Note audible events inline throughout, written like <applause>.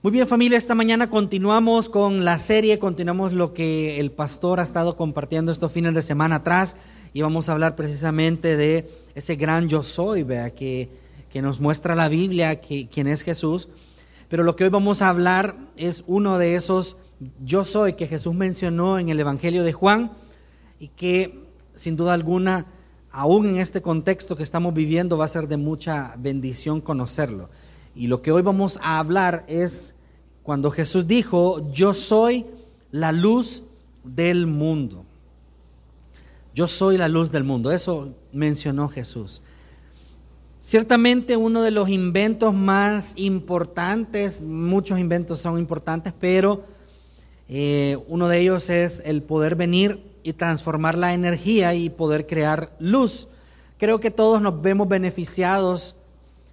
Muy bien familia, esta mañana continuamos con la serie, continuamos lo que el pastor ha estado compartiendo estos fines de semana atrás y vamos a hablar precisamente de ese gran yo soy, ¿vea? Que, que nos muestra la Biblia, que, quién es Jesús. Pero lo que hoy vamos a hablar es uno de esos yo soy que Jesús mencionó en el Evangelio de Juan y que sin duda alguna, aún en este contexto que estamos viviendo, va a ser de mucha bendición conocerlo. Y lo que hoy vamos a hablar es cuando Jesús dijo, yo soy la luz del mundo. Yo soy la luz del mundo. Eso mencionó Jesús. Ciertamente uno de los inventos más importantes, muchos inventos son importantes, pero eh, uno de ellos es el poder venir y transformar la energía y poder crear luz. Creo que todos nos vemos beneficiados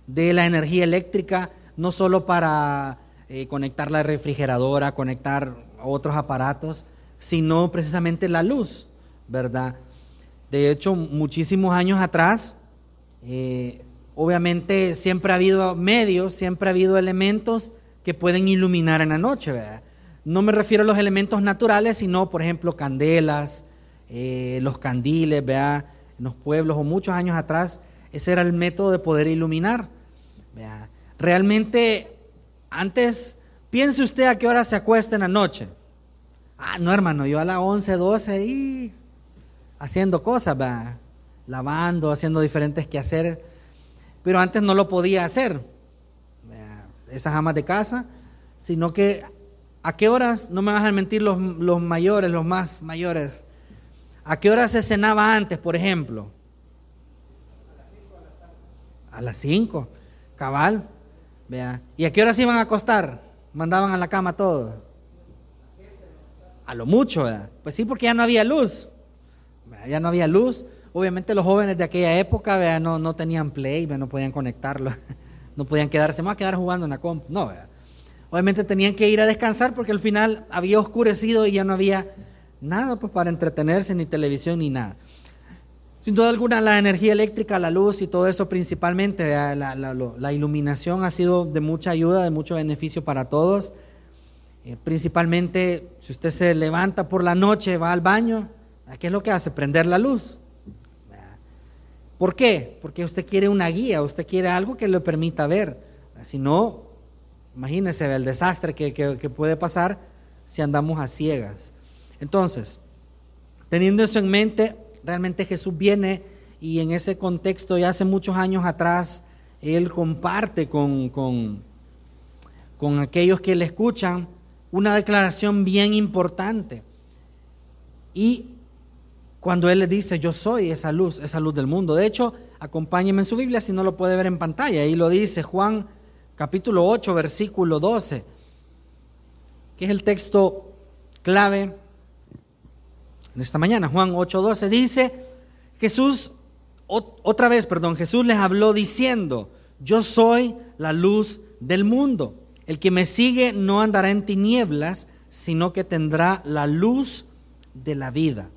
de la energía eléctrica, no solo para eh, conectar la refrigeradora, conectar otros aparatos, sino precisamente la luz, ¿verdad? De hecho, muchísimos años atrás, eh, obviamente siempre ha habido medios, siempre ha habido elementos que pueden iluminar en la noche, ¿verdad? No me refiero a los elementos naturales, sino, por ejemplo, candelas, eh, los candiles, ¿verdad? En los pueblos o muchos años atrás, ese era el método de poder iluminar. Realmente, antes, piense usted a qué hora se acuesta en la noche. Ah, no, hermano, yo a las 11, 12 y haciendo cosas, lavando, haciendo diferentes quehaceres. Pero antes no lo podía hacer, esas amas de casa, sino que a qué horas, no me vas a mentir los, los mayores, los más mayores, a qué horas se cenaba antes, por ejemplo. A las 5. Cabal. Vea. ¿Y a qué horas iban a acostar? Mandaban a la cama todo. A lo mucho, ¿verdad? Pues sí, porque ya no había luz. Ya no había luz. Obviamente los jóvenes de aquella época ¿verdad? No, no tenían play, no podían conectarlo. <laughs> No podían quedarse más, quedar jugando en la comp. No, ¿verdad? Obviamente tenían que ir a descansar porque al final había oscurecido y ya no había nada pues, para entretenerse, ni televisión, ni nada. Sin duda alguna, la energía eléctrica, la luz y todo eso principalmente, la, iluminación ha sido de mucha ayuda, de mucho beneficio para todos. Eh, principalmente, si usted se levanta por la noche, va al baño, ¿qué es lo que hace? Prender la luz. ¿Por qué? Porque usted quiere una guía, usted quiere algo que le permita ver. Si no, imagínese el desastre que, que puede pasar si andamos a ciegas. Entonces, teniendo eso en mente, realmente Jesús viene y en ese contexto ya hace muchos años atrás, Él comparte con, con, con aquellos que le escuchan una declaración bien importante. Y cuando Él le dice, yo soy esa luz, esa luz del mundo. De hecho, acompáñeme en su Biblia si no lo puede ver en pantalla. Ahí lo dice Juan capítulo 8, versículo 12, que es el texto clave en esta mañana. Juan 8:12 dice, Jesús, otra vez, perdón, Jesús les habló diciendo, yo soy la luz del mundo. El que me sigue no andará en tinieblas, sino que tendrá la luz de la vida.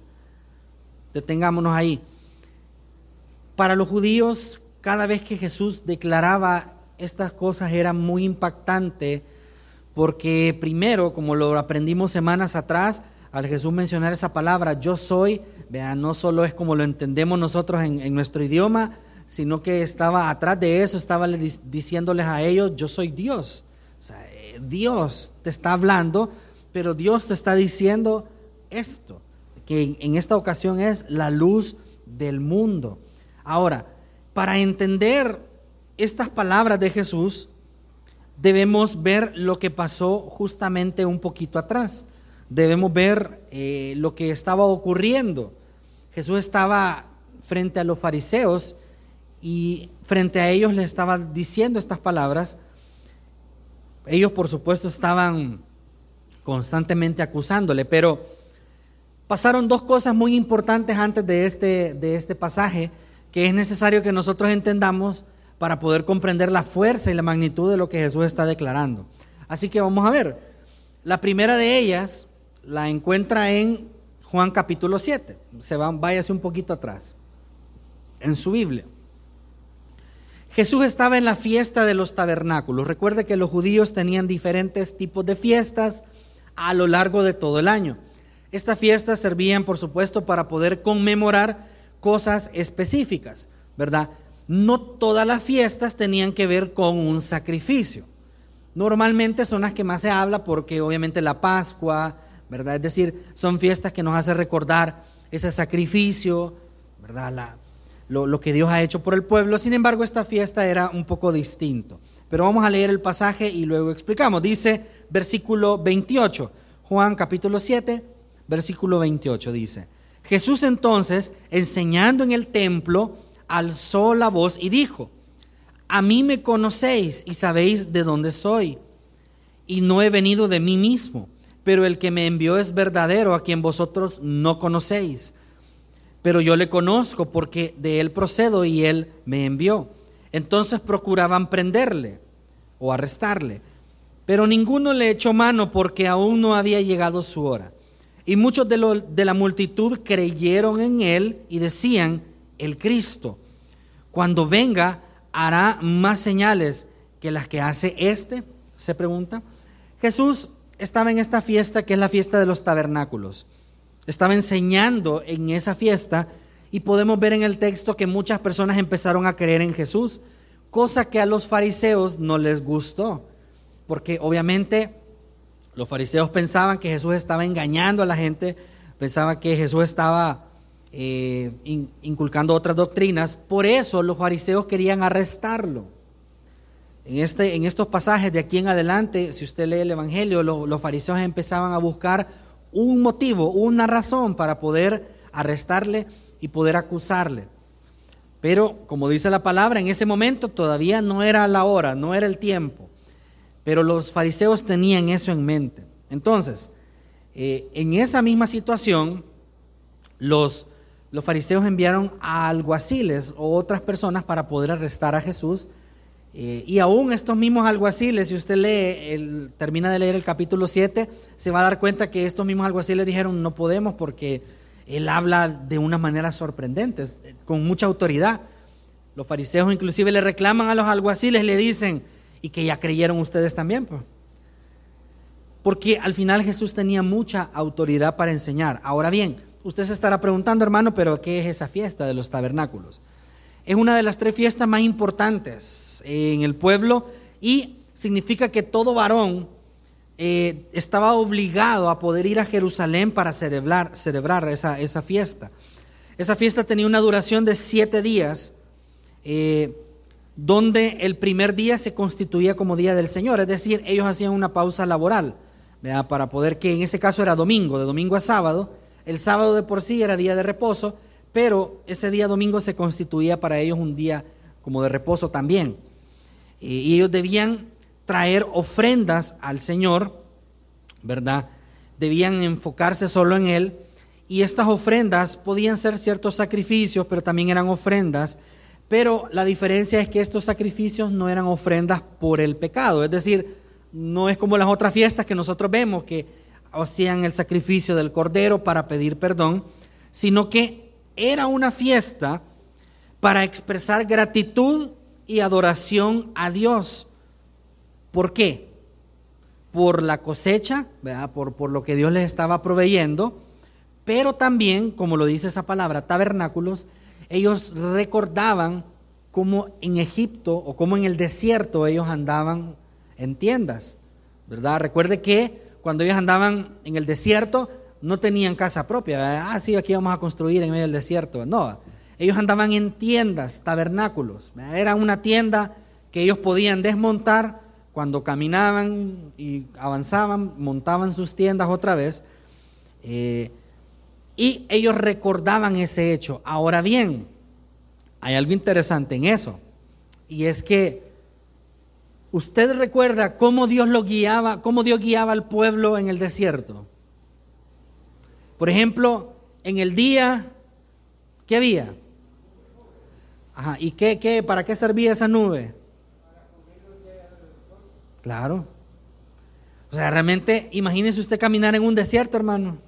Detengámonos ahí. Para los judíos, cada vez que Jesús declaraba estas cosas era muy impactante, porque primero, como lo aprendimos semanas atrás, al Jesús mencionar esa palabra, yo soy, vean, no solo es como lo entendemos nosotros en, nuestro idioma, sino que estaba atrás de eso, estaba diciéndoles a ellos, yo soy Dios. O sea, eh, Dios te está hablando, pero Dios te está diciendo esto, que en esta ocasión es la luz del mundo. Ahora, para entender estas palabras de Jesús, debemos ver lo que pasó justamente un poquito atrás debemos ver eh, lo que estaba ocurriendo. Jesús estaba frente a los fariseos y frente a ellos le estaba diciendo estas palabras. Ellos, por supuesto, estaban constantemente acusándole, pero pasaron dos cosas muy importantes antes de este, de este pasaje que es necesario que nosotros entendamos para poder comprender la fuerza y la magnitud de lo que Jesús está declarando. Así que vamos a ver. La primera de ellas la encuentra en Juan capítulo 7. Se va, váyase un poquito atrás, en su Biblia. Jesús estaba en la fiesta de los tabernáculos. Recuerde que los judíos tenían diferentes tipos de fiestas a lo largo de todo el año. Estas fiestas servían, por supuesto, para poder conmemorar cosas específicas, ¿verdad? No todas las fiestas tenían que ver con un sacrificio. Normalmente son las que más se habla porque obviamente la Pascua, ¿verdad? Es decir, son fiestas que nos hacen recordar ese sacrificio, ¿verdad? Lo, lo, que Dios ha hecho por el pueblo. Sin embargo, esta fiesta era un poco distinto. Pero vamos a leer el pasaje y luego explicamos. Dice versículo 28, Juan capítulo 7, versículo 28 dice, Jesús entonces, enseñando en el templo, alzó la voz y dijo, a mí me conocéis y sabéis de dónde soy, y no he venido de mí mismo, pero el que me envió es verdadero, a quien vosotros no conocéis. Pero yo le conozco porque de él procedo y él me envió. Entonces procuraban prenderle o arrestarle, pero ninguno le echó mano porque aún no había llegado su hora. Y muchos de, lo, de la multitud creyeron en él y decían, el Cristo, cuando venga, hará más señales que las que hace este, se pregunta. Jesús estaba en esta fiesta que es la fiesta de los tabernáculos. Estaba enseñando en esa fiesta y podemos ver en el texto que muchas personas empezaron a creer en Jesús, cosa que a los fariseos no les gustó, porque obviamente los fariseos pensaban que Jesús estaba engañando a la gente, pensaban que Jesús estaba eh, inculcando otras doctrinas. Por eso los fariseos querían arrestarlo. En, este, en estos pasajes de aquí en adelante, si usted lee el Evangelio, los fariseos empezaban a buscar un motivo, una razón para poder arrestarle y poder acusarle. Pero, como dice la palabra, en ese momento todavía no era la hora, no era el tiempo. Pero los fariseos tenían eso en mente. Entonces, eh, en esa misma situación, los, los fariseos enviaron a alguaciles o otras personas para poder arrestar a Jesús. Eh, y aún estos mismos alguaciles, si usted lee, el, termina de leer el capítulo 7, se va a dar cuenta que estos mismos alguaciles dijeron, no podemos porque él habla de una manera sorprendente, con mucha autoridad. Los fariseos inclusive le reclaman a los alguaciles, le dicen, y que ya creyeron ustedes también. Pues. Porque al final Jesús tenía mucha autoridad para enseñar. Ahora bien, usted se estará preguntando, hermano, pero ¿qué es esa fiesta de los tabernáculos? Es una de las tres fiestas más importantes en el pueblo y significa que todo varón eh, estaba obligado a poder ir a Jerusalén para celebrar, celebrar esa, fiesta. Esa fiesta tenía una duración de siete días. Eh, donde el primer día se constituía como día del Señor, es decir, ellos hacían una pausa laboral, para poder que en ese caso era domingo, de domingo a sábado, el sábado de por sí era día de reposo, pero ese día domingo se constituía para ellos un día como de reposo también. Y ellos debían traer ofrendas al Señor, ¿verdad? Debían enfocarse solo en Él. Y estas ofrendas podían ser ciertos sacrificios, pero también eran ofrendas pero la diferencia es que estos sacrificios no eran ofrendas por el pecado, es decir, no es como las otras fiestas que nosotros vemos que hacían el sacrificio del cordero para pedir perdón, sino que era una fiesta para expresar gratitud y adoración a Dios. ¿Por qué? Por la cosecha, Por, por lo que Dios les estaba proveyendo, pero también, como lo dice esa palabra, tabernáculos, ellos recordaban cómo en Egipto o cómo en el desierto ellos andaban en tiendas, ¿verdad? Recuerde que cuando ellos andaban en el desierto no tenían casa propia, ah, sí, aquí vamos a construir en medio del desierto, no, ellos andaban en tiendas, tabernáculos, era una tienda que ellos podían desmontar cuando caminaban y avanzaban, montaban sus tiendas otra vez. Eh, y ellos recordaban ese hecho. Ahora bien, hay algo interesante en eso. Y es que usted recuerda cómo Dios lo guiaba, cómo Dios guiaba al pueblo en el desierto. Por ejemplo, en el día, ¿qué había? Ajá, ¿y qué, qué, para qué servía esa nube? Claro. O sea, realmente, imagínese usted caminar en un desierto, hermano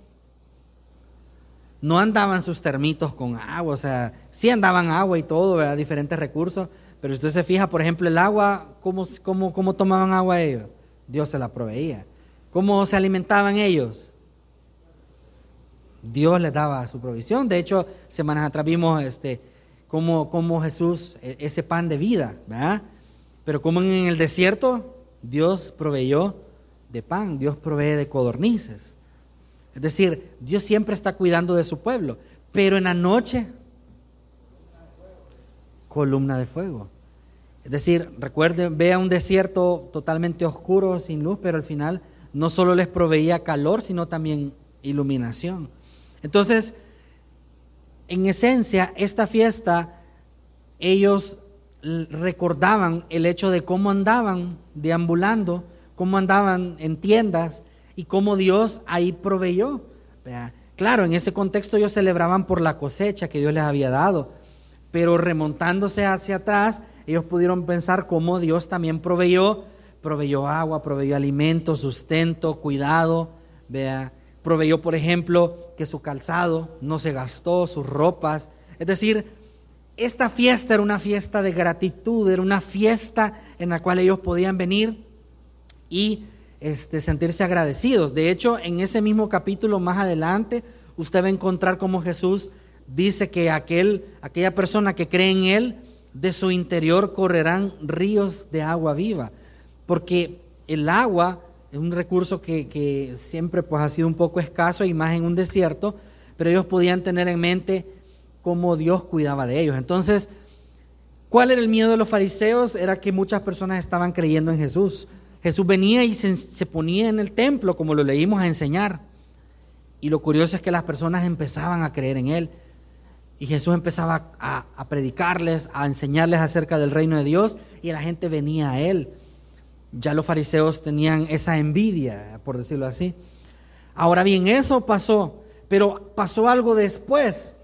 no andaban sus termitos con agua, o sea, sí andaban agua y todo, diferentes recursos, Pero usted se fija, por ejemplo, el agua, ¿cómo, cómo, cómo tomaban agua ellos? Dios se la proveía. ¿Cómo se alimentaban ellos? Dios les daba su provisión. De hecho, semanas atrás vimos este, cómo, cómo Jesús, e, ese pan de vida, ¿verdad? Pero como en el desierto, Dios proveyó de pan, Dios provee de codornices. Es decir, Dios siempre está cuidando de su pueblo. Pero en la noche, columna de fuego. Es decir, recuerden, vea un desierto totalmente oscuro, sin luz, pero al final no solo les proveía calor, sino también iluminación. Entonces, en esencia, esta fiesta, ellos recordaban el hecho de cómo andaban deambulando, cómo andaban en tiendas y cómo Dios ahí proveyó. Claro, en ese contexto ellos celebraban por la cosecha que Dios les había dado, pero remontándose hacia atrás, ellos pudieron pensar cómo Dios también proveyó, proveyó agua, proveyó alimento, sustento, cuidado, vea, proveyó, por ejemplo, que su calzado no se gastó, sus ropas. Es decir, esta fiesta era una fiesta de gratitud, era una fiesta en la cual ellos podían venir y este, sentirse agradecidos. De hecho, en ese mismo capítulo más adelante, usted va a encontrar cómo Jesús dice que aquel, aquella persona que cree en Él, de su interior correrán ríos de agua viva. Porque el agua es un recurso que, siempre pues, ha sido un poco escaso y más en un desierto, pero ellos podían tener en mente cómo Dios cuidaba de ellos. Entonces, ¿cuál era el miedo de los fariseos? Era que muchas personas estaban creyendo en Jesús. Jesús venía y se, ponía en el templo, como lo leímos, a enseñar. Y lo curioso es que las personas empezaban a creer en Él. Y Jesús empezaba a, a, predicarles, a enseñarles acerca del reino de Dios y la gente venía a Él. Ya los fariseos tenían esa envidia, por decirlo así. Ahora bien, eso pasó, pero pasó algo después.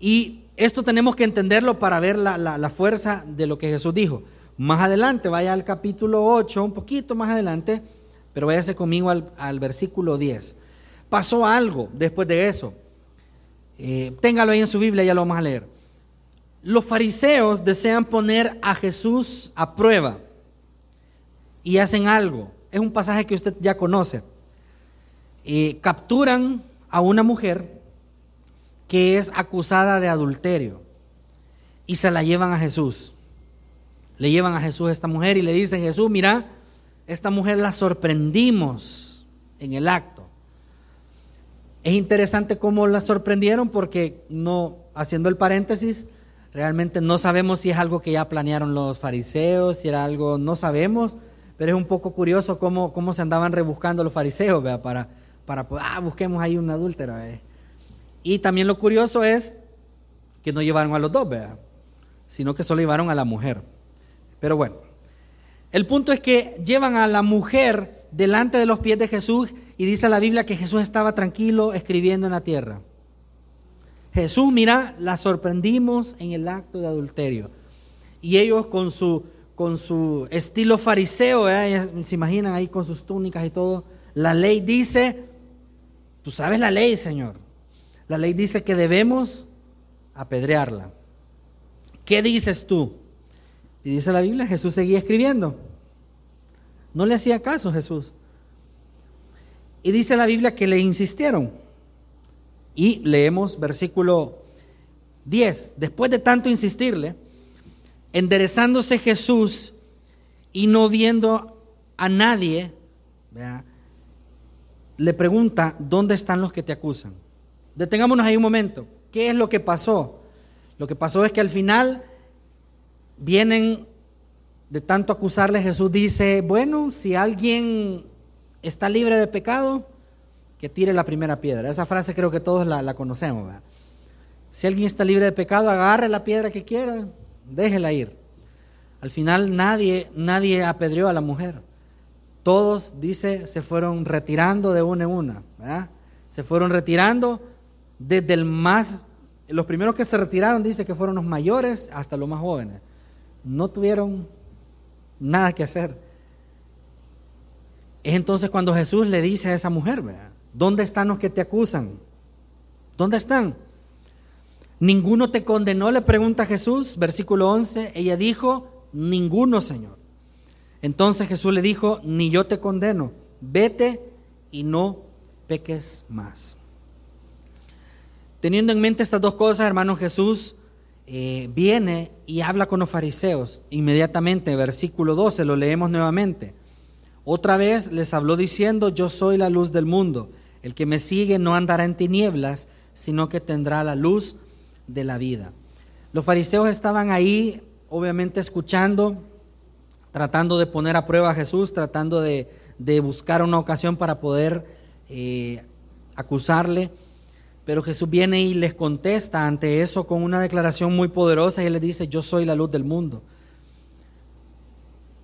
Y esto tenemos que entenderlo para ver la, fuerza de lo que Jesús dijo. Más adelante, vaya al capítulo 8, un poquito más adelante, pero váyase conmigo al, versículo 10. Pasó algo después de eso. Eh, téngalo ahí en su Biblia, ya lo vamos a leer. Los fariseos desean poner a Jesús a prueba y hacen algo. Es un pasaje que usted ya conoce. Eh, capturan a una mujer que es acusada de adulterio y se la llevan a Jesús. Le llevan a Jesús a esta mujer y le dicen, Jesús, mira, esta mujer la sorprendimos en el acto. Es interesante cómo la sorprendieron porque no, haciendo el paréntesis, realmente no sabemos si es algo que ya planearon los fariseos, si era algo, no sabemos, pero es un poco curioso cómo, cómo se andaban rebuscando los fariseos, ¿vea? Para, para, ah, busquemos ahí una adúltera. Y también lo curioso es que no llevaron a los dos, ¿vea? Sino que solo llevaron a la mujer. Pero bueno, el punto es que llevan a la mujer delante de los pies de Jesús y dice la Biblia que Jesús estaba tranquilo escribiendo en la tierra. Jesús, mira, la sorprendimos en el acto de adulterio. Y ellos con su con su estilo fariseo, se imaginan ahí con sus túnicas y todo. La ley dice, tú sabes la ley, Señor. La ley dice que debemos apedrearla. ¿Qué dices tú? Y dice la Biblia, Jesús seguía escribiendo. No le hacía caso Jesús. Y dice la Biblia que le insistieron. Y leemos versículo 10. Después de tanto insistirle, enderezándose Jesús y no viendo a nadie, le pregunta, ¿dónde están los que te acusan? Detengámonos ahí un momento. ¿Qué es lo que pasó? Lo que pasó es que al final vienen de tanto acusarle, Jesús dice, bueno, si alguien está libre de pecado, que tire la primera piedra. Esa frase creo que todos la, conocemos. Si alguien está libre de pecado, agarre la piedra que quiera, déjela ir. Al final nadie, nadie apedreó a la mujer. Todos, dice, se fueron retirando de una en una. Se fueron retirando desde el más, los primeros que se retiraron, dice que fueron los mayores hasta los más jóvenes. No tuvieron nada que hacer. Es entonces cuando Jesús le dice a esa mujer, ¿dónde están los que te acusan? ¿Dónde están? ¿Ninguno te condenó? Le pregunta Jesús, versículo 11. Ella dijo, ninguno, Señor. Entonces Jesús le dijo, ni yo te condeno, vete y no peques más. Teniendo en mente estas dos cosas, hermano Jesús eh, viene y habla con los fariseos. Inmediatamente, versículo 12, lo leemos nuevamente. Otra vez les habló diciendo, yo soy la luz del mundo. El que me sigue no andará en tinieblas, sino que tendrá la luz de la vida. Los fariseos estaban ahí, obviamente, escuchando, tratando de poner a prueba a Jesús, tratando de, buscar una ocasión para poder eh, acusarle. Pero Jesús viene y les contesta ante eso con una declaración muy poderosa y él les dice, yo soy la luz del mundo.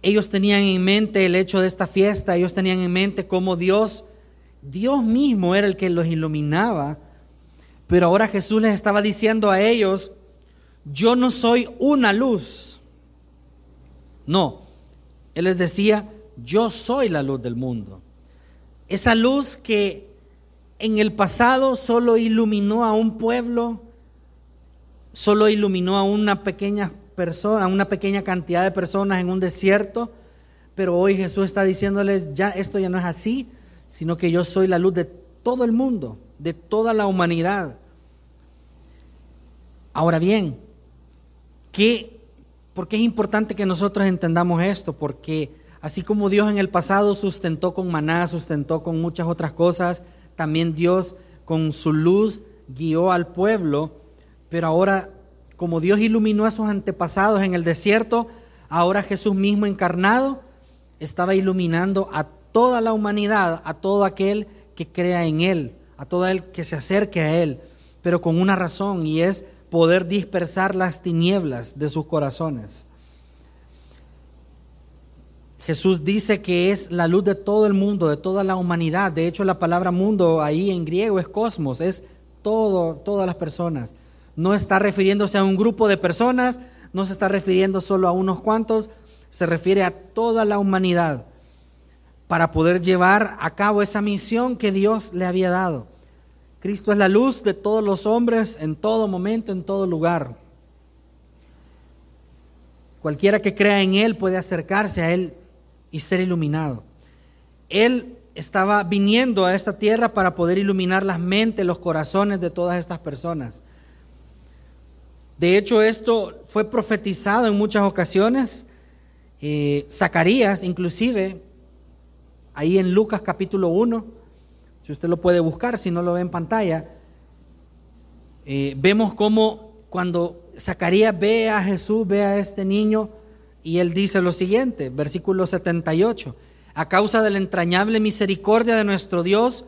Ellos tenían en mente el hecho de esta fiesta, ellos tenían en mente cómo Dios, Dios mismo era el que los iluminaba, pero ahora Jesús les estaba diciendo a ellos, yo no soy una luz. No, Él les decía, yo soy la luz del mundo. Esa luz que en el pasado solo iluminó a un pueblo, solo iluminó a una pequeña persona, a una pequeña cantidad de personas en un desierto, pero hoy Jesús está diciéndoles, ya esto ya no es así, sino que yo soy la luz de todo el mundo, de toda la humanidad. Ahora bien, ¿qué, ¿por qué es importante que nosotros entendamos esto? Porque así como Dios en el pasado sustentó con maná, sustentó con muchas otras cosas, también Dios con su luz guió al pueblo, pero ahora como Dios iluminó a sus antepasados en el desierto, ahora Jesús mismo encarnado estaba iluminando a toda la humanidad, a todo aquel que crea en Él, a todo el que se acerque a Él, pero con una razón y es poder dispersar las tinieblas de sus corazones. Jesús dice que es la luz de todo el mundo, de toda la humanidad. De hecho, la palabra mundo ahí en griego es cosmos, es todo, todas las personas. No está refiriéndose a un grupo de personas, no se está refiriendo solo a unos cuantos, se refiere a toda la humanidad para poder llevar a cabo esa misión que Dios le había dado. Cristo es la luz de todos los hombres en todo momento, en todo lugar. Cualquiera que crea en Él puede acercarse a Él y ser iluminado. Él estaba viniendo a esta tierra para poder iluminar las mentes, los corazones de todas estas personas. De hecho, esto fue profetizado en muchas ocasiones. Eh, Zacarías, inclusive, ahí en Lucas capítulo 1, si usted lo puede buscar, si no lo ve en pantalla, eh, vemos cómo cuando Zacarías ve a Jesús, ve a este niño, y él dice lo siguiente, versículo 78, a causa de la entrañable misericordia de nuestro Dios,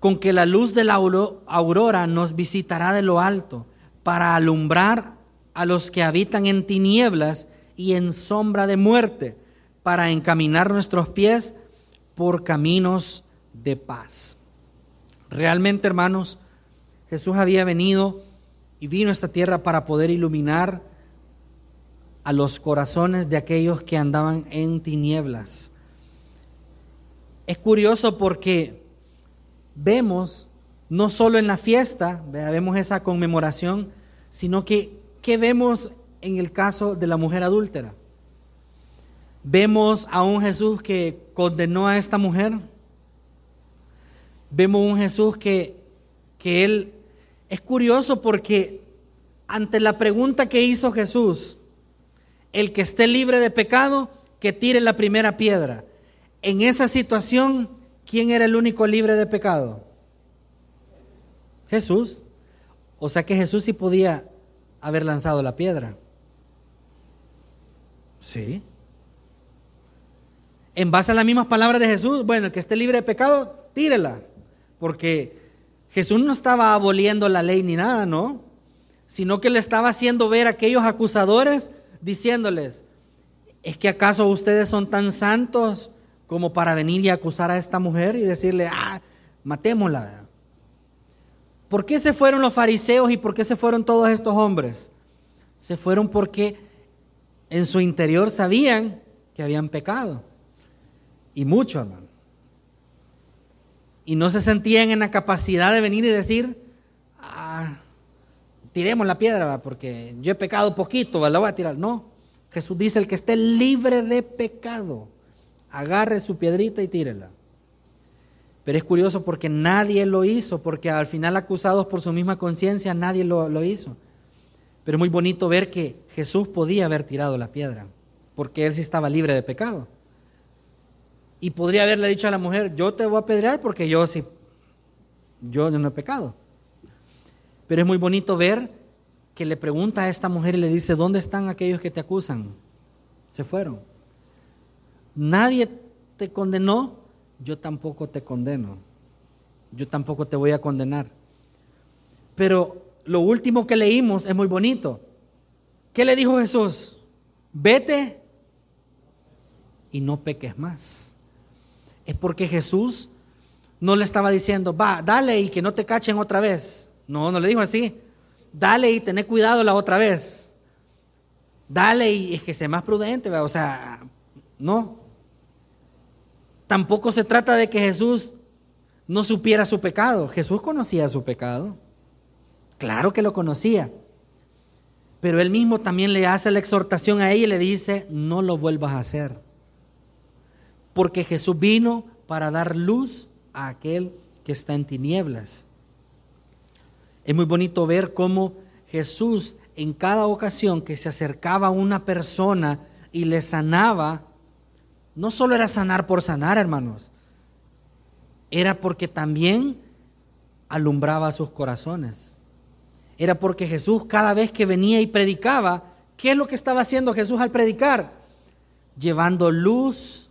con que la luz de la aurora nos visitará de lo alto, para alumbrar a los que habitan en tinieblas y en sombra de muerte, para encaminar nuestros pies por caminos de paz. Realmente, hermanos, Jesús había venido y vino a esta tierra para poder iluminar a los corazones de aquellos que andaban en tinieblas. Es curioso porque vemos, no solo en la fiesta, vemos esa conmemoración, sino que, ¿qué vemos en el caso de la mujer adúltera? Vemos a un Jesús que condenó a esta mujer. Vemos un Jesús que, que él es curioso porque ante la pregunta que hizo Jesús, el que esté libre de pecado, que tire la primera piedra. En esa situación, ¿quién era el único libre de pecado? Jesús. O sea que Jesús sí podía haber lanzado la piedra. Sí. En base a las mismas palabras de Jesús, bueno, el que esté libre de pecado, tírela. Porque Jesús no estaba aboliendo la ley ni nada, ¿no? Sino que le estaba haciendo ver a aquellos acusadores diciéndoles, ¿es que acaso ustedes son tan santos como para venir y acusar a esta mujer y decirle, ah, matémosla? ¿Por qué se fueron los fariseos y por qué se fueron todos estos hombres? Se fueron porque en su interior sabían que habían pecado. Y mucho, hermano. Y no se sentían en la capacidad de venir y decir, ah, tiremos la piedra, porque yo he pecado poquito, la voy a tirar. No, Jesús dice, el que esté libre de pecado, agarre su piedrita y tírela. Pero es curioso porque nadie lo hizo, porque al final acusados por su misma conciencia, nadie lo, lo hizo. Pero es muy bonito ver que Jesús podía haber tirado la piedra, porque él sí estaba libre de pecado. Y podría haberle dicho a la mujer, yo te voy a apedrear porque yo sí, yo no he pecado. Pero es muy bonito ver que le pregunta a esta mujer y le dice, ¿dónde están aquellos que te acusan? Se fueron. Nadie te condenó, yo tampoco te condeno. Yo tampoco te voy a condenar. Pero lo último que leímos es muy bonito. ¿Qué le dijo Jesús? Vete y no peques más. Es porque Jesús no le estaba diciendo, va, dale y que no te cachen otra vez. No, no le dijo así. Dale y tené cuidado la otra vez. Dale y es que sea más prudente, o sea, no. Tampoco se trata de que Jesús no supiera su pecado. Jesús conocía su pecado. Claro que lo conocía. Pero él mismo también le hace la exhortación a ella y le dice, no lo vuelvas a hacer. Porque Jesús vino para dar luz a aquel que está en tinieblas. Es muy bonito ver cómo Jesús en cada ocasión que se acercaba a una persona y le sanaba, no solo era sanar por sanar, hermanos, era porque también alumbraba sus corazones. Era porque Jesús cada vez que venía y predicaba, ¿qué es lo que estaba haciendo Jesús al predicar? Llevando luz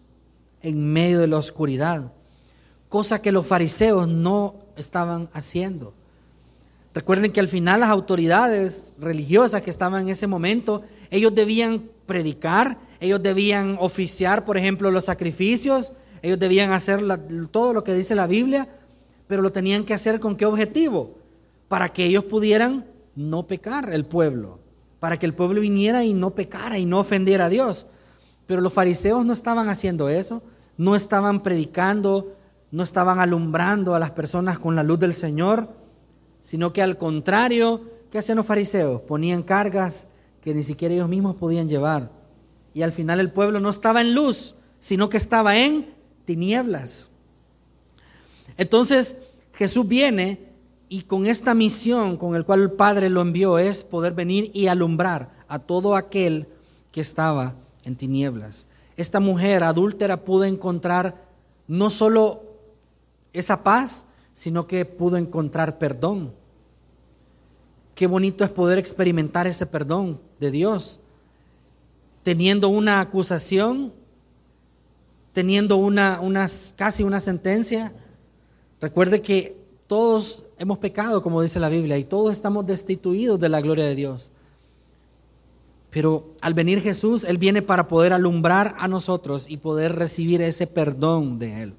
en medio de la oscuridad cosa que los fariseos no estaban haciendo. Recuerden que al final las autoridades religiosas que estaban en ese momento, ellos debían predicar, ellos debían oficiar, por ejemplo, los sacrificios, ellos debían hacer todo lo que dice la Biblia, pero lo tenían que hacer con qué objetivo? Para que ellos pudieran no pecar el pueblo, para que el pueblo viniera y no pecara y no ofendiera a Dios. Pero los fariseos no estaban haciendo eso, no estaban predicando, no estaban alumbrando a las personas con la luz del Señor, sino que al contrario, ¿qué hacían los fariseos? Ponían cargas que ni siquiera ellos mismos podían llevar. Y al final el pueblo no estaba en luz, sino que estaba en tinieblas. Entonces Jesús viene y con esta misión con el cual el Padre lo envió es poder venir y alumbrar a todo aquel que estaba en tinieblas. Esta mujer adúltera pudo encontrar no solo esa paz, sino que pudo encontrar perdón. Qué bonito es poder experimentar ese perdón de Dios, teniendo una acusación, teniendo una, casi una sentencia. Recuerde que todos hemos pecado, como dice la Biblia, y todos estamos destituidos de la gloria de Dios. Pero al venir Jesús, Él viene para poder alumbrar a nosotros y poder recibir ese perdón de Él.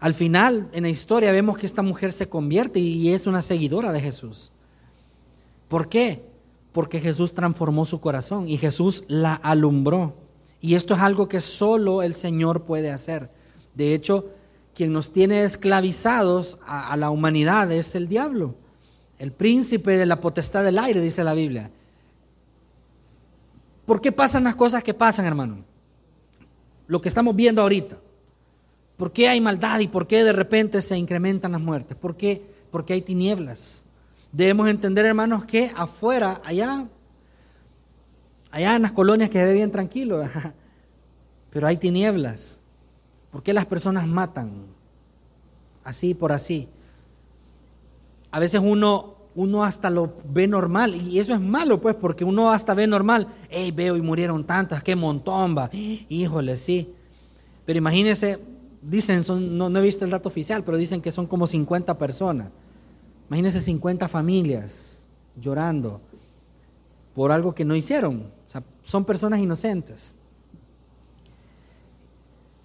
Al final, en la historia, vemos que esta mujer se convierte y es una seguidora de Jesús. ¿Por qué? Porque Jesús transformó su corazón y Jesús la alumbró. Y esto es algo que solo el Señor puede hacer. De hecho, quien nos tiene esclavizados a, la humanidad es el diablo, el príncipe de la potestad del aire, dice la Biblia. ¿Por qué pasan las cosas que pasan, hermano? Lo que estamos viendo ahorita. ¿Por qué hay maldad y por qué de repente se incrementan las muertes? ¿Por qué? Porque hay tinieblas. Debemos entender, hermanos, que afuera, allá, allá en las colonias que se ve bien tranquilo, <laughs> pero hay tinieblas. ¿Por qué las personas matan? Así por así. A veces uno, uno hasta lo ve normal y eso es malo, pues, porque uno hasta ve normal. Hey, veo y murieron tantas, qué montón va. <gasps> Híjole, sí. Pero imagínese dicen, son, no, he visto el dato oficial, pero dicen que son como 50 personas. Imagínense 50 familias llorando por algo que no hicieron. O sea, son personas inocentes.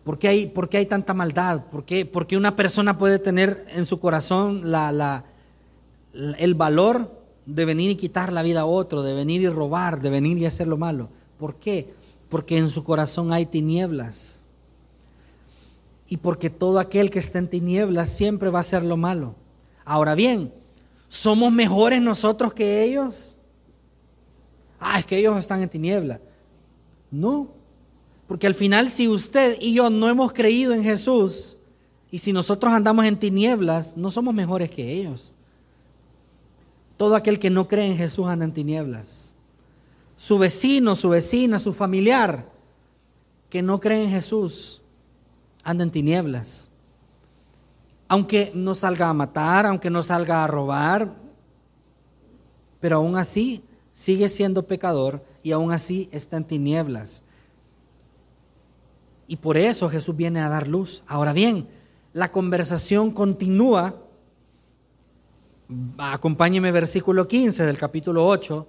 ¿Por qué hay, por hay tanta maldad? ¿Por qué, una persona puede tener en su corazón la, la, el valor de venir y quitar la vida a otro, de venir y robar, de venir y hacer lo malo? ¿Por qué? Porque en su corazón hay tinieblas y porque todo aquel que está en tinieblas siempre va a hacer lo malo. Ahora bien, ¿Somos mejores nosotros que ellos? Ah, es que ellos están en tiniebla. No, porque al final si usted y yo no hemos creído en Jesús y si nosotros andamos en tinieblas, no somos mejores que ellos. Todo aquel que no cree en Jesús anda en tinieblas. Su vecino, su vecina, su familiar que no cree en Jesús anda en tinieblas. Aunque no salga a matar, aunque no salga a robar, pero aún así sigue siendo pecador y aún así está en tinieblas. Y por eso Jesús viene a dar luz. Ahora bien, la conversación continúa. Acompáñeme versículo 15 del capítulo 8.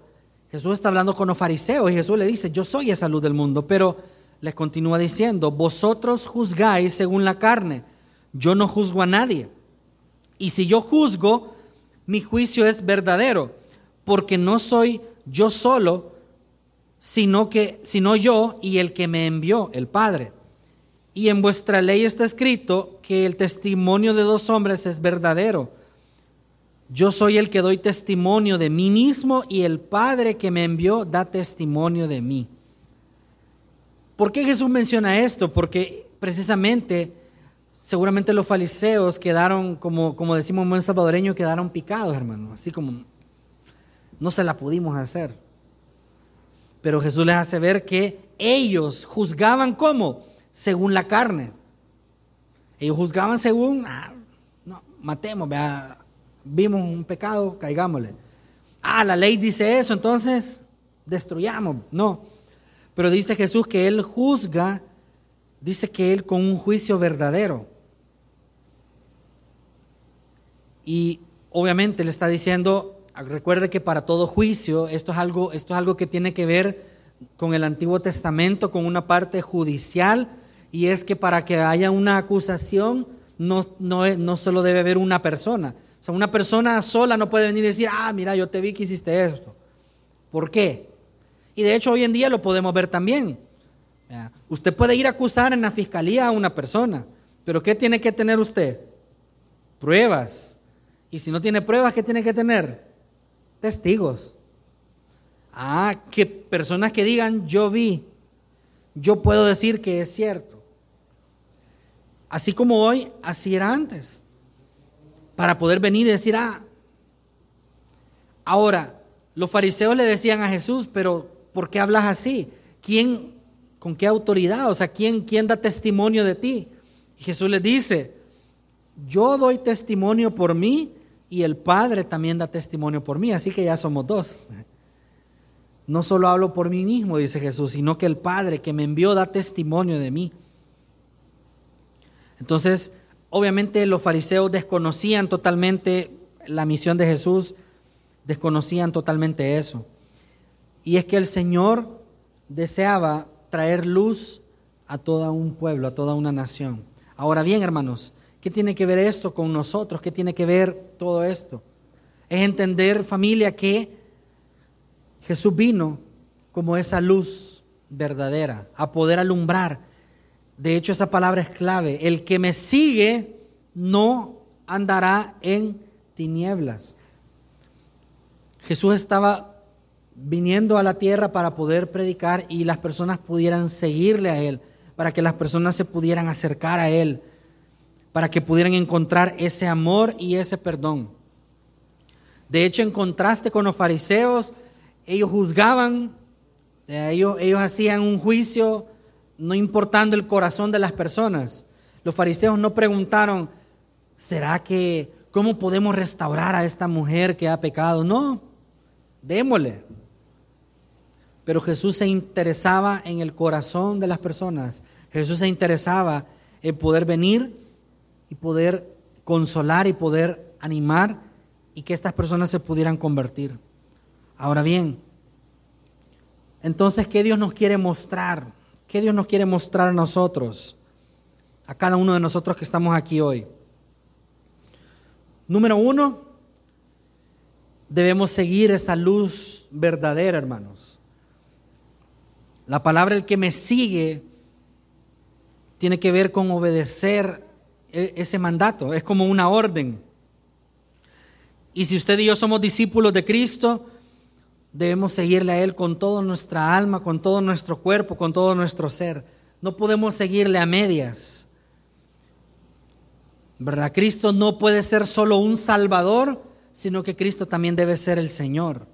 Jesús está hablando con los fariseos y Jesús le dice, yo soy esa luz del mundo, pero les continúa diciendo, vosotros juzgáis según la carne, yo no juzgo a nadie. Y si yo juzgo, mi juicio es verdadero, porque no soy yo solo, sino que sino yo y el que me envió, el Padre. Y en vuestra ley está escrito que el testimonio de dos hombres es verdadero. Yo soy el que doy testimonio de mí mismo y el Padre que me envió da testimonio de mí. ¿Por qué Jesús menciona esto? Porque precisamente, seguramente los fariseos quedaron, como, como decimos en salvadoreño, quedaron picados, hermano. Así como no se la pudimos hacer. Pero Jesús les hace ver que ellos juzgaban como según la carne. Ellos juzgaban según, ah, no, matemos, vea, vimos un pecado, caigámosle. Ah, la ley dice eso, entonces destruyamos. No. Pero dice Jesús que Él juzga, dice que Él con un juicio verdadero. Y obviamente le está diciendo, recuerde que para todo juicio, esto es algo, esto es algo que tiene que ver con el Antiguo Testamento, con una parte judicial y es que para que haya una acusación no, no, no solo debe haber una persona. O sea, una persona sola no puede venir y decir, ah, mira, yo te vi que hiciste esto. ¿Por qué? Y de hecho hoy en día lo podemos ver también. Usted puede ir a acusar en la fiscalía a una persona, pero ¿qué tiene que tener usted? Pruebas. Y si no tiene pruebas, ¿qué tiene que tener? Testigos. Ah, que personas que digan, yo vi, yo puedo decir que es cierto. Así como hoy, así era antes. Para poder venir y decir, ah, ahora, los fariseos le decían a Jesús, pero ¿por qué hablas así? ¿Quién, con qué autoridad? O sea, ¿quién, quién da testimonio de ti? Y Jesús les dice, yo doy testimonio por mí y el Padre también da testimonio por mí, así que ya somos dos. No solo hablo por mí mismo, dice Jesús, sino que el Padre que me envió da testimonio de mí. Entonces, obviamente los fariseos desconocían totalmente la misión de Jesús, desconocían totalmente eso. Y es que el Señor deseaba traer luz a todo un pueblo, a toda una nación. Ahora bien, hermanos, ¿qué tiene que ver esto con nosotros? ¿Qué tiene que ver todo esto? Es entender, familia, que Jesús vino como esa luz verdadera, a poder alumbrar de hecho, esa palabra es clave. El que me sigue no andará en tinieblas. Jesús estaba viniendo a la tierra para poder predicar y las personas pudieran seguirle a Él, para que las personas se pudieran acercar a Él, para que pudieran encontrar ese amor y ese perdón. De hecho, en contraste con los fariseos, ellos juzgaban, eh, ellos, ellos hacían un juicio no importando el corazón de las personas. Los fariseos no preguntaron, ¿será que cómo podemos restaurar a esta mujer que ha pecado? No, démosle. Pero Jesús se interesaba en el corazón de las personas. Jesús se interesaba en poder venir y poder consolar y poder animar y que estas personas se pudieran convertir. Ahora bien, entonces, ¿qué Dios nos quiere mostrar? ¿Qué Dios nos quiere mostrar a nosotros? A cada uno de nosotros que estamos aquí hoy. Número uno, debemos seguir esa luz verdadera, hermanos. La palabra el que me sigue tiene que ver con obedecer e-, ese mandato, es como una orden. Y si usted y yo somos discípulos de Cristo, debemos seguirle a Él con toda nuestra alma, con todo nuestro cuerpo, con todo nuestro ser. No podemos seguirle a medias. ¿Verdad? Cristo no puede ser solo un salvador, sino que Cristo también debe ser el Señor.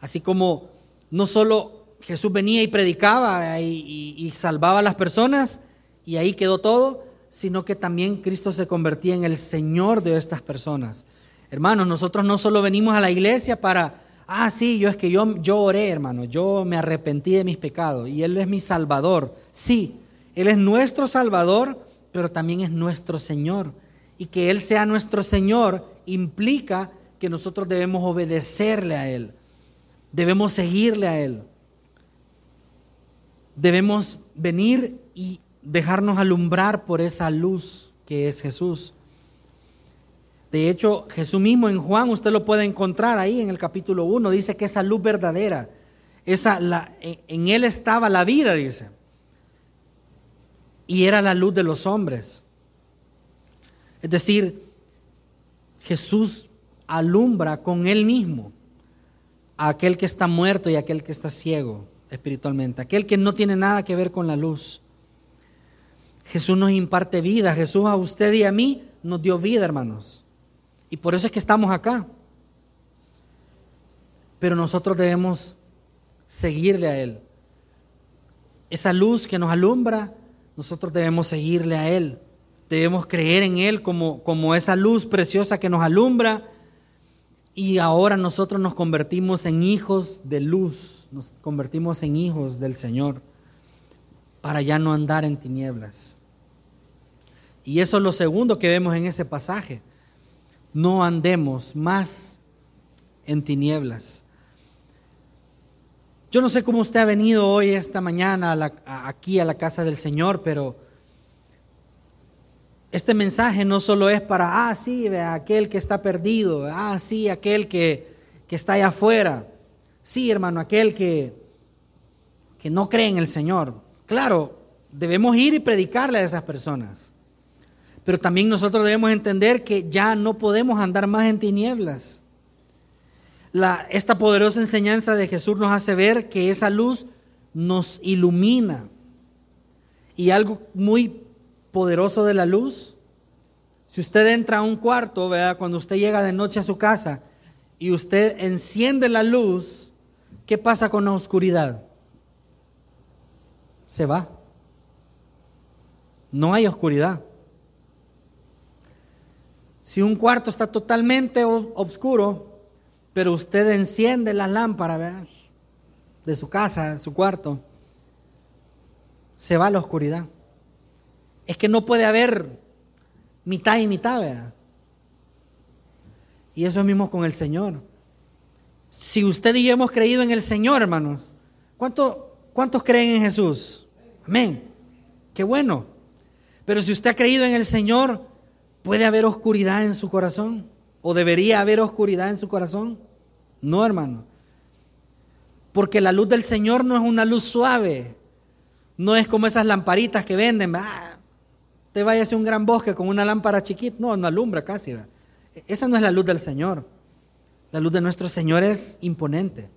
Así como no solo Jesús venía y predicaba y, salvaba a las personas y ahí quedó todo, sino que también Cristo se convertía en el Señor de estas personas. Hermanos, nosotros no solo venimos a la iglesia para, ah, sí, yo es que yo, yo oré, hermano, yo me arrepentí de mis pecados y Él es mi Salvador. Sí, Él es nuestro Salvador, pero también es nuestro Señor. Y que Él sea nuestro Señor implica que nosotros debemos obedecerle a Él, debemos seguirle a Él, debemos venir y dejarnos alumbrar por esa luz que es Jesús. De hecho, Jesús mismo en Juan, usted lo puede encontrar ahí en el capítulo 1, dice que esa luz verdadera, esa, la, en él estaba la vida, dice. Y era la luz de los hombres. Es decir, Jesús alumbra con él mismo a aquel que está muerto y a aquel que está ciego espiritualmente, aquel que no tiene nada que ver con la luz. Jesús nos imparte vida, Jesús a usted y a mí nos dio vida, hermanos. Y por eso es que estamos acá. Pero nosotros debemos seguirle a Él. Esa luz que nos alumbra, nosotros debemos seguirle a Él. Debemos creer en Él como, como esa luz preciosa que nos alumbra. Y ahora nosotros nos convertimos en hijos de luz, nos convertimos en hijos del Señor, para ya no andar en tinieblas. Y eso es lo segundo que vemos en ese pasaje no andemos más en tinieblas. Yo no sé cómo usted ha venido hoy, esta mañana, aquí a la casa del Señor, pero este mensaje no solo es para, ah, sí, aquel que está perdido, ah, sí, aquel que, que está allá afuera, sí, hermano, aquel que, que no cree en el Señor. Claro, debemos ir y predicarle a esas personas. Pero también nosotros debemos entender que ya no podemos andar más en tinieblas. esta poderosa enseñanza de Jesús nos hace ver que esa luz nos ilumina. Y algo muy poderoso de la luz, si usted entra a un cuarto, ¿verdad? cuando usted llega de noche a su casa y usted enciende la luz, ¿qué pasa con la oscuridad? Se va. No hay oscuridad. Si un cuarto está totalmente oscuro, pero usted enciende la lámpara de su casa, de su cuarto, se va a la oscuridad. Es que no puede haber mitad y mitad, ¿verdad? Y eso mismo con el Señor. Si usted y yo hemos creído en el Señor, hermanos, ¿cuántos creen en Jesús? Amén. Qué bueno. Pero si usted ha creído en el Señor, ¿Puede haber oscuridad en su corazón? ¿O debería haber oscuridad en su corazón? No, hermano. Porque la luz del Señor no es una luz suave. No es como esas lamparitas que venden. Te vayas a un gran bosque con una lámpara chiquita. No, no alumbra casi. Esa no es la luz del Señor. La luz de nuestro Señor es imponente.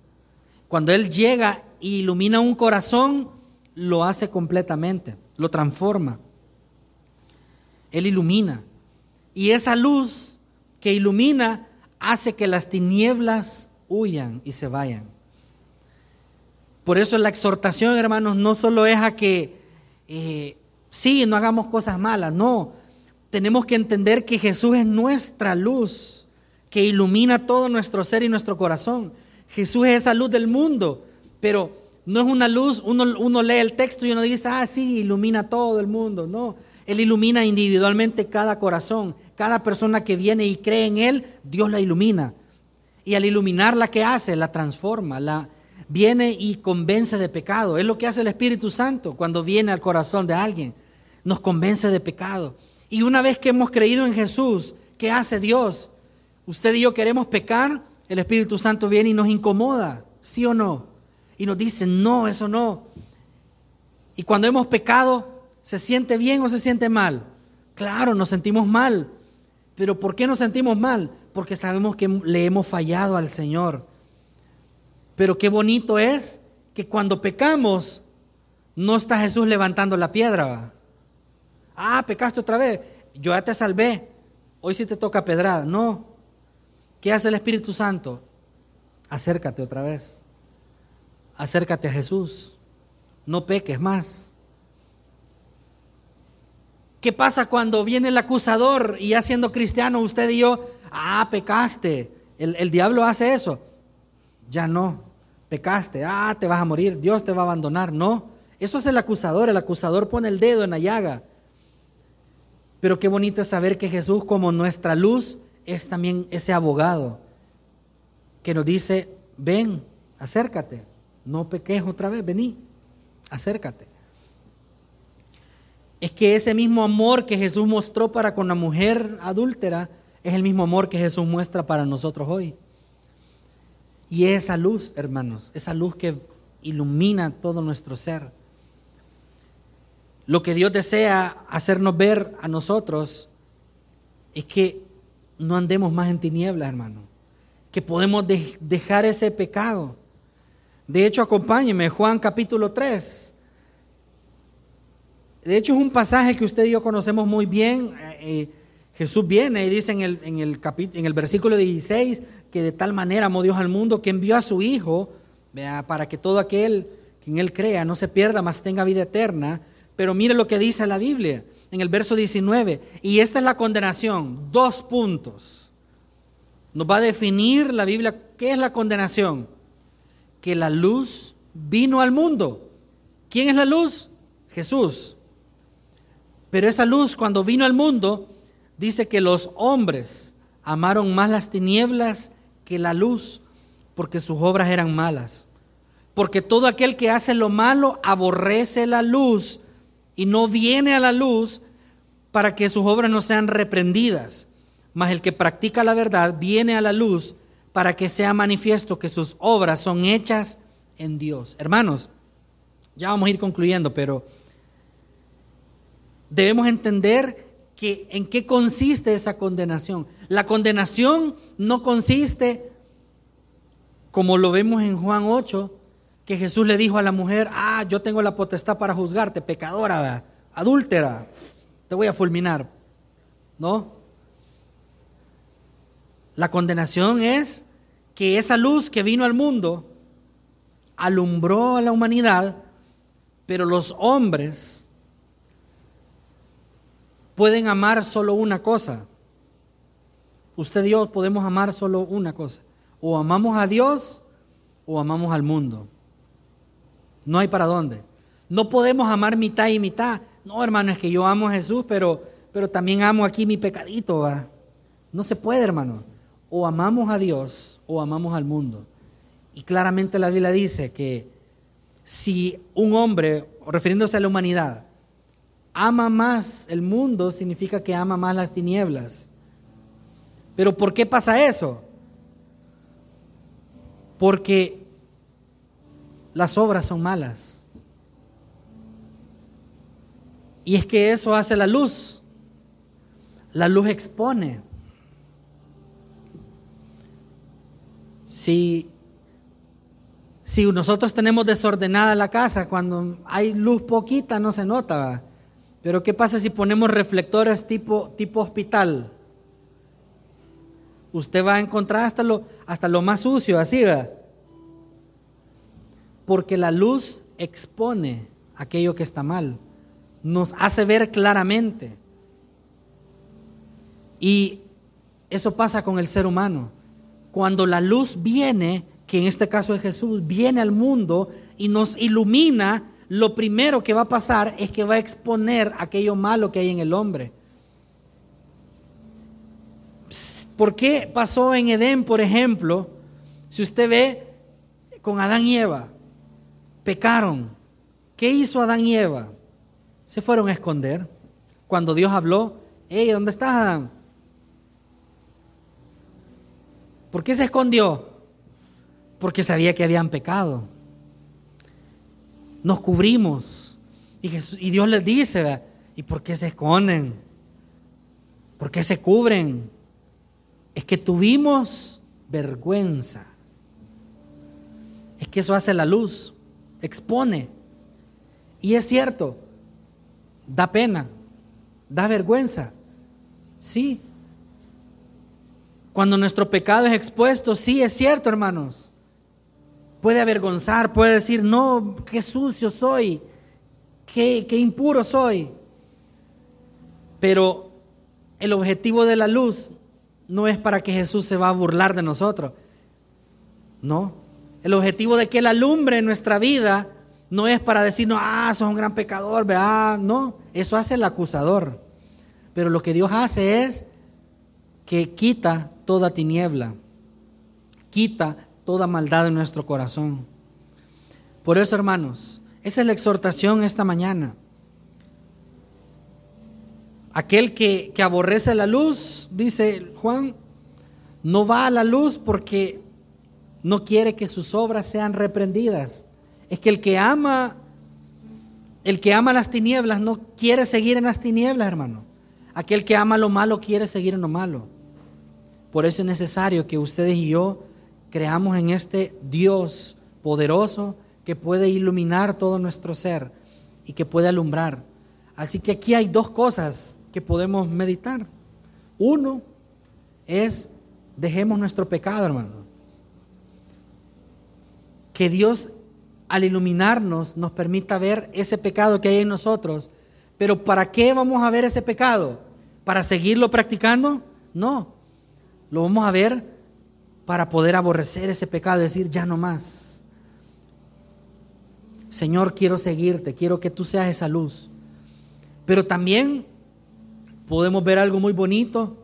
Cuando Él llega e ilumina un corazón, lo hace completamente, lo transforma. Él ilumina. Y esa luz que ilumina hace que las tinieblas huyan y se vayan. Por eso la exhortación, hermanos, no solo es a que eh, sí, no hagamos cosas malas, no. Tenemos que entender que Jesús es nuestra luz, que ilumina todo nuestro ser y nuestro corazón. Jesús es esa luz del mundo, pero no es una luz, uno, uno lee el texto y uno dice, ah, sí, ilumina todo el mundo. No, Él ilumina individualmente cada corazón. Cada persona que viene y cree en Él, Dios la ilumina. Y al iluminarla, ¿qué hace? La transforma, la viene y convence de pecado. Es lo que hace el Espíritu Santo cuando viene al corazón de alguien. Nos convence de pecado. Y una vez que hemos creído en Jesús, ¿qué hace Dios? Usted y yo queremos pecar, el Espíritu Santo viene y nos incomoda, ¿sí o no? Y nos dice, no, eso no. Y cuando hemos pecado, ¿se siente bien o se siente mal? Claro, nos sentimos mal. Pero ¿por qué nos sentimos mal? porque sabemos que le hemos fallado al Señor. Pero qué bonito es que cuando pecamos, no está Jesús levantando la piedra. Ah, pecaste otra vez. Yo ya te salvé. Hoy sí te toca pedrada. No. ¿Qué hace el Espíritu Santo? Acércate otra vez. Acércate a Jesús. No peques más. ¿Qué pasa cuando viene el acusador y ya siendo cristiano usted y yo, ah, pecaste? El, el diablo hace eso. Ya no, pecaste, ah, te vas a morir, Dios te va a abandonar. No, eso es el acusador, el acusador pone el dedo en la llaga. Pero qué bonito es saber que Jesús como nuestra luz es también ese abogado que nos dice, ven, acércate, no peques otra vez, vení, acércate es que ese mismo amor que Jesús mostró para con la mujer adúltera es el mismo amor que Jesús muestra para nosotros hoy. Y esa luz, hermanos, esa luz que ilumina todo nuestro ser. Lo que Dios desea hacernos ver a nosotros es que no andemos más en tinieblas, hermano. Que podemos dejar ese pecado. De hecho, acompáñeme, Juan capítulo 3. De hecho, es un pasaje que usted y yo conocemos muy bien. Eh, eh, Jesús viene y dice en el, en, el en el versículo 16 que de tal manera amó Dios al mundo que envió a su Hijo para que todo aquel que en Él crea no se pierda, mas tenga vida eterna. Pero mire lo que dice la Biblia en el verso 19. Y esta es la condenación. Dos puntos. Nos va a definir la Biblia qué es la condenación. Que la luz vino al mundo. ¿Quién es la luz? Jesús. Pero esa luz cuando vino al mundo, dice que los hombres amaron más las tinieblas que la luz, porque sus obras eran malas. Porque todo aquel que hace lo malo aborrece la luz y no viene a la luz para que sus obras no sean reprendidas. Mas el que practica la verdad viene a la luz para que sea manifiesto que sus obras son hechas en Dios. Hermanos, ya vamos a ir concluyendo, pero debemos entender que en qué consiste esa condenación. La condenación no consiste, como lo vemos en Juan 8, que Jesús le dijo a la mujer, ah, yo tengo la potestad para juzgarte, pecadora, adúltera, te voy a fulminar. ¿No? La condenación es que esa luz que vino al mundo alumbró a la humanidad, pero los hombres pueden amar solo una cosa. Usted y yo podemos amar solo una cosa. O amamos a Dios o amamos al mundo. No hay para dónde. No podemos amar mitad y mitad. No, hermano, es que yo amo a Jesús, pero, pero también amo aquí mi pecadito. ¿va? No se puede, hermano. O amamos a Dios o amamos al mundo. Y claramente la Biblia dice que si un hombre, refiriéndose a la humanidad, ama más el mundo, significa que ama más las tinieblas. Pero ¿por qué pasa eso? Porque las obras son malas. Y es que eso hace la luz. La luz expone. Si, si nosotros tenemos desordenada la casa, cuando hay luz poquita no se nota. Pero ¿qué pasa si ponemos reflectores tipo, tipo hospital? Usted va a encontrar hasta lo, hasta lo más sucio, así, ¿verdad? Porque la luz expone aquello que está mal, nos hace ver claramente. Y eso pasa con el ser humano. Cuando la luz viene, que en este caso es Jesús, viene al mundo y nos ilumina, lo primero que va a pasar es que va a exponer aquello malo que hay en el hombre. ¿Por qué pasó en Edén, por ejemplo? Si usted ve con Adán y Eva, pecaron. ¿Qué hizo Adán y Eva? Se fueron a esconder. Cuando Dios habló, hey, ¿dónde estás Adán? ¿Por qué se escondió? Porque sabía que habían pecado nos cubrimos. Y, Dios les dice, ¿y por qué se esconden? ¿Por qué se cubren? es que tuvimos vergüenza. Es que eso hace la luz, expone. Y es cierto, da pena, da vergüenza. Sí. Cuando nuestro pecado es expuesto, sí, es cierto, hermanos. Puede avergonzar, puede decir, no, qué sucio soy, qué, qué impuro soy. Pero el objetivo de la luz no es para que Jesús se va a burlar de nosotros. No. El objetivo de que Él alumbre nuestra vida no es para decirnos, ah, sos un gran pecador, ¿verdad? No, eso hace el acusador. Pero lo que Dios hace es que quita toda tiniebla, quita toda maldad en nuestro corazón. Por eso, hermanos, esa es la exhortación esta mañana. Aquel que, que aborrece la luz, dice Juan, no va a la luz porque no quiere que sus obras sean reprendidas. Es que el que ama, el que ama las tinieblas no quiere seguir en las tinieblas, hermano. Aquel que ama lo malo quiere seguir en lo malo. Por eso es necesario que ustedes y yo creamos en este Dios poderoso que puede iluminar todo nuestro ser y que puede alumbrar. Así que aquí hay dos cosas que podemos meditar. Uno es dejemos nuestro pecado, hermano. Que Dios al iluminarnos nos permita ver ese pecado que hay en nosotros. Pero ¿para qué vamos a ver ese pecado? ¿Para seguirlo practicando? No. Lo vamos a ver para poder aborrecer ese pecado decir, ya no más. Señor, quiero seguirte, quiero que tú seas esa luz. Pero también podemos ver algo muy bonito.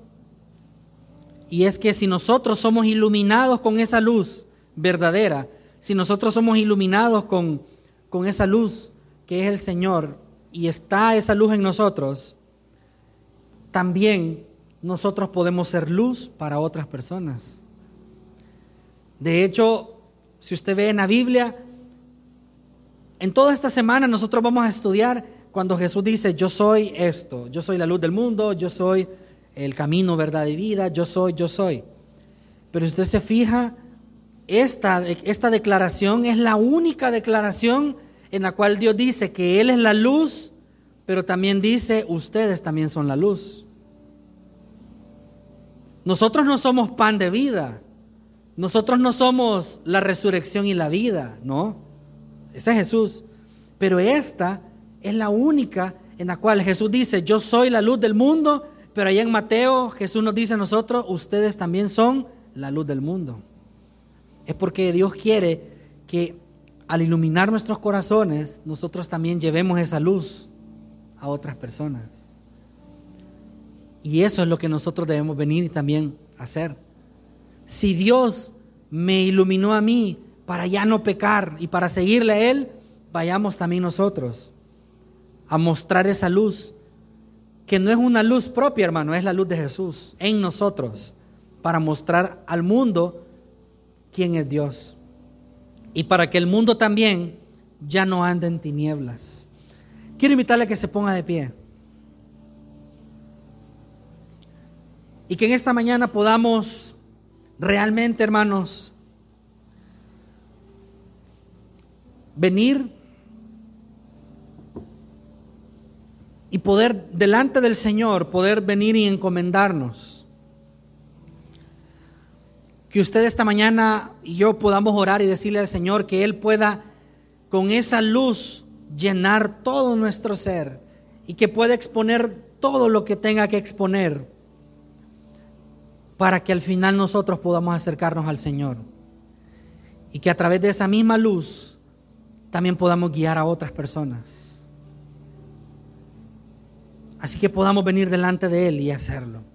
Y es que si nosotros somos iluminados con esa luz verdadera, si nosotros somos iluminados con, con esa luz que es el Señor y está esa luz en nosotros, también nosotros podemos ser luz para otras personas. De hecho, si usted ve en la Biblia, en toda esta semana nosotros vamos a estudiar cuando Jesús dice, yo soy esto, yo soy la luz del mundo, yo soy el camino, verdad y vida, yo soy, yo soy. Pero si usted se fija, esta, esta declaración es la única declaración en la cual Dios dice que Él es la luz, pero también dice, ustedes también son la luz. Nosotros no somos pan de vida, nosotros no somos la resurrección y la vida, no. Ese es Jesús. Pero esta es la única en la cual Jesús dice, yo soy la luz del mundo, pero allá en Mateo Jesús nos dice a nosotros, ustedes también son la luz del mundo. Es porque Dios quiere que al iluminar nuestros corazones, nosotros también llevemos esa luz a otras personas. Y eso es lo que nosotros debemos venir y también hacer. Si Dios me iluminó a mí para ya no pecar y para seguirle a Él, vayamos también nosotros a mostrar esa luz, que no es una luz propia, hermano, es la luz de Jesús en nosotros, para mostrar al mundo quién es Dios. Y para que el mundo también ya no ande en tinieblas. Quiero invitarle a que se ponga de pie. Y que en esta mañana podamos realmente, hermanos, venir y poder delante del Señor, poder venir y encomendarnos. Que usted esta mañana y yo podamos orar y decirle al Señor que Él pueda con esa luz llenar todo nuestro ser y que pueda exponer todo lo que tenga que exponer para que al final nosotros podamos acercarnos al Señor y que a través de esa misma luz también podamos guiar a otras personas. Así que podamos venir delante de Él y hacerlo.